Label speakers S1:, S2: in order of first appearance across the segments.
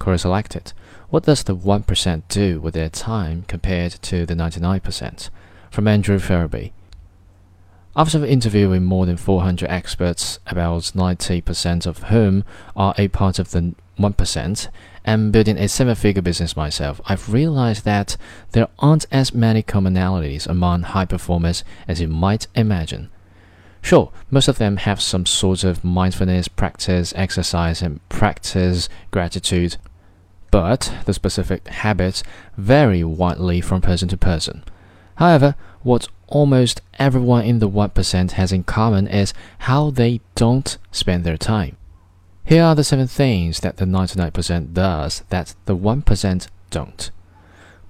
S1: Quora selected. What does the 1% do with their time compared to the 99%? From Andrew Ferebee. After interviewing more than 400 experts, about 90% of whom are a part of the 1%, and building a seven figure business myself, I've realized that there aren't as many commonalities among high performers as you might imagine. Sure, most of them have some sort of mindfulness practice, exercise, and practice gratitude, but the specific habits vary widely from person to person. However, what almost everyone in the 1% has in common is how they don't spend their time. Here are the seven things that the 99% does that the 1% don't.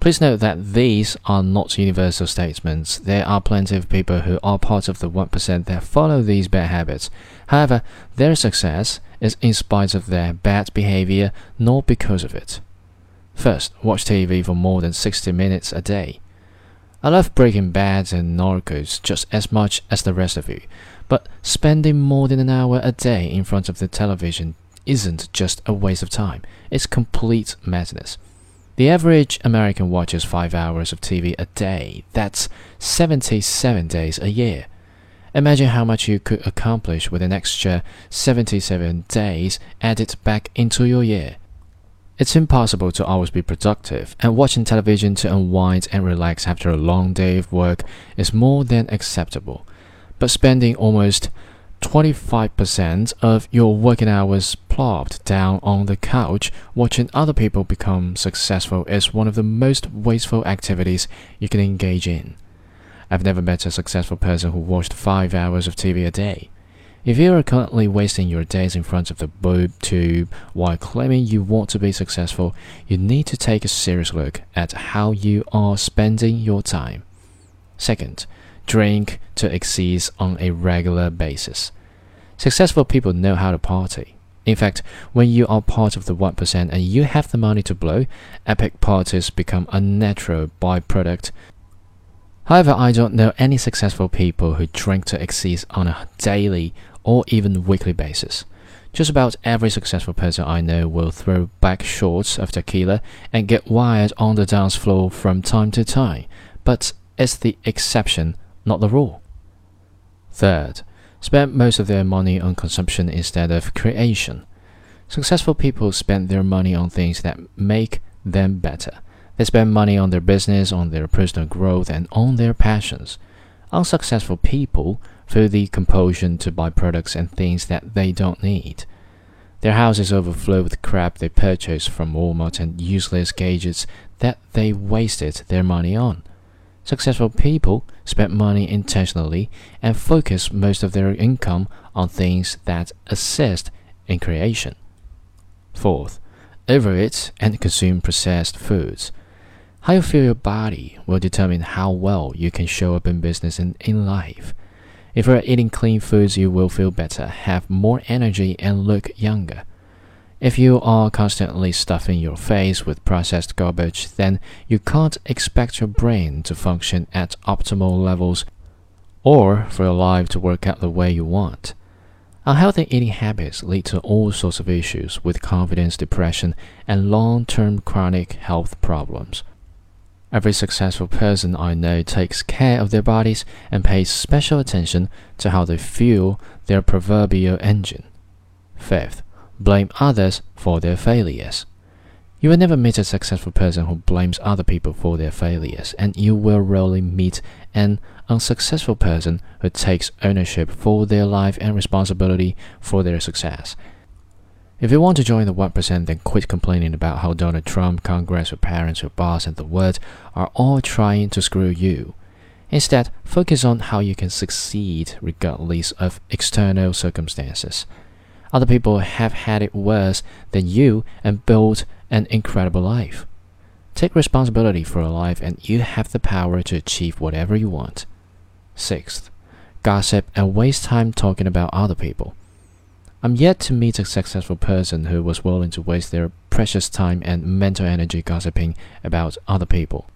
S1: Please note that these are not universal statements. There are plenty of people who are part of the 1% that follow these bad habits. However, their success is in spite of their bad behavior, not because of it. First, watch TV for more than 60 minutes a day. I love Breaking Bad and Narcos just as much as the rest of you, but spending more than an hour a day in front of the television isn't just a waste of time, it's complete madness. The average American watches 5 hours of TV a day. That's 77 days a year. Imagine how much you could accomplish with an extra 77 days added back into your year. It's impossible to always be productive, and watching television to unwind and relax after a long day of work is more than acceptable. But spending almost 25% of your working hours plopped down on the couch watching other people become successful is one of the most wasteful activities you can engage in. I've never met a successful person who watched 5 hours of TV a day. If you are currently wasting your days in front of the boob tube while claiming you want to be successful, you need to take a serious look at how you are spending your time. Second, drink to excess on a regular basis. Successful people know how to party. In fact, when you are part of the 1% and you have the money to blow, epic parties become a natural byproduct However, I don't know any successful people who drink to excess on a daily or even weekly basis. Just about every successful person I know will throw back shots of tequila and get wired on the dance floor from time to time, but it's the exception, not the rule. Third, spend most of their money on consumption instead of creation. Successful people spend their money on things that make them better. They spend money on their business, on their personal growth, and on their passions. Unsuccessful people feel the compulsion to buy products and things that they don't need. Their houses overflow with crap they purchase from Walmart and useless gadgets that they wasted their money on. Successful people spend money intentionally and focus most of their income on things that assist in creation. Fourth, overeat and consume processed foods. How you feel your body will determine how well you can show up in business and in life. If you're eating clean foods, you will feel better, have more energy, and look younger. If you are constantly stuffing your face with processed garbage, then you can't expect your brain to function at optimal levels or for your life to work out the way you want. Unhealthy eating habits lead to all sorts of issues with confidence, depression, and long term chronic health problems. Every successful person I know takes care of their bodies and pays special attention to how they fuel their proverbial engine. Fifth, blame others for their failures. You will never meet a successful person who blames other people for their failures, and you will rarely meet an unsuccessful person who takes ownership for their life and responsibility for their success. If you want to join the 1%, then quit complaining about how Donald Trump, Congress, your parents, your boss, and the world are all trying to screw you. Instead, focus on how you can succeed regardless of external circumstances. Other people have had it worse than you and built an incredible life. Take responsibility for your life and you have the power to achieve whatever you want. Sixth, gossip and waste time talking about other people. I'm yet to meet a successful person who was willing to waste their precious time and mental energy gossiping about other people.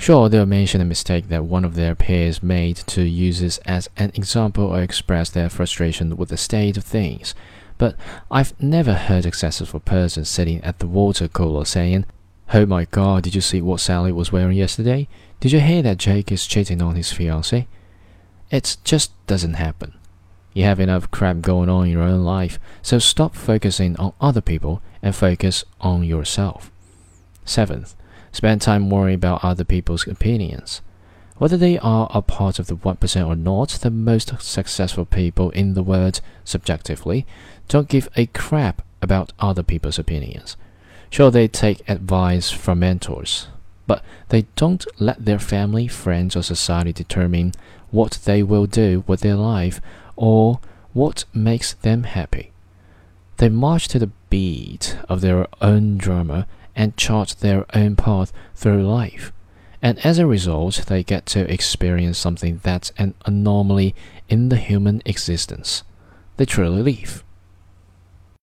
S1: Sure, they'll mention a mistake that one of their peers made to use this as an example or express their frustration with the state of things, but I've never heard a successful person sitting at the water cooler saying, Oh my god, did you see what Sally was wearing yesterday? Did you hear that Jake is cheating on his fiancée? It just doesn't happen. You have enough crap going on in your own life, so stop focusing on other people and focus on yourself. Seventh, spend time worrying about other people's opinions. Whether they are a part of the 1% or not, the most successful people in the world, subjectively, don't give a crap about other people's opinions. Sure, they take advice from mentors, but they don't let their family, friends, or society determine what they will do with their life or what makes them happy. They march to the beat of their own drama and chart their own path through life and as a result, they get to experience something that's an anomaly in the human existence. They truly live.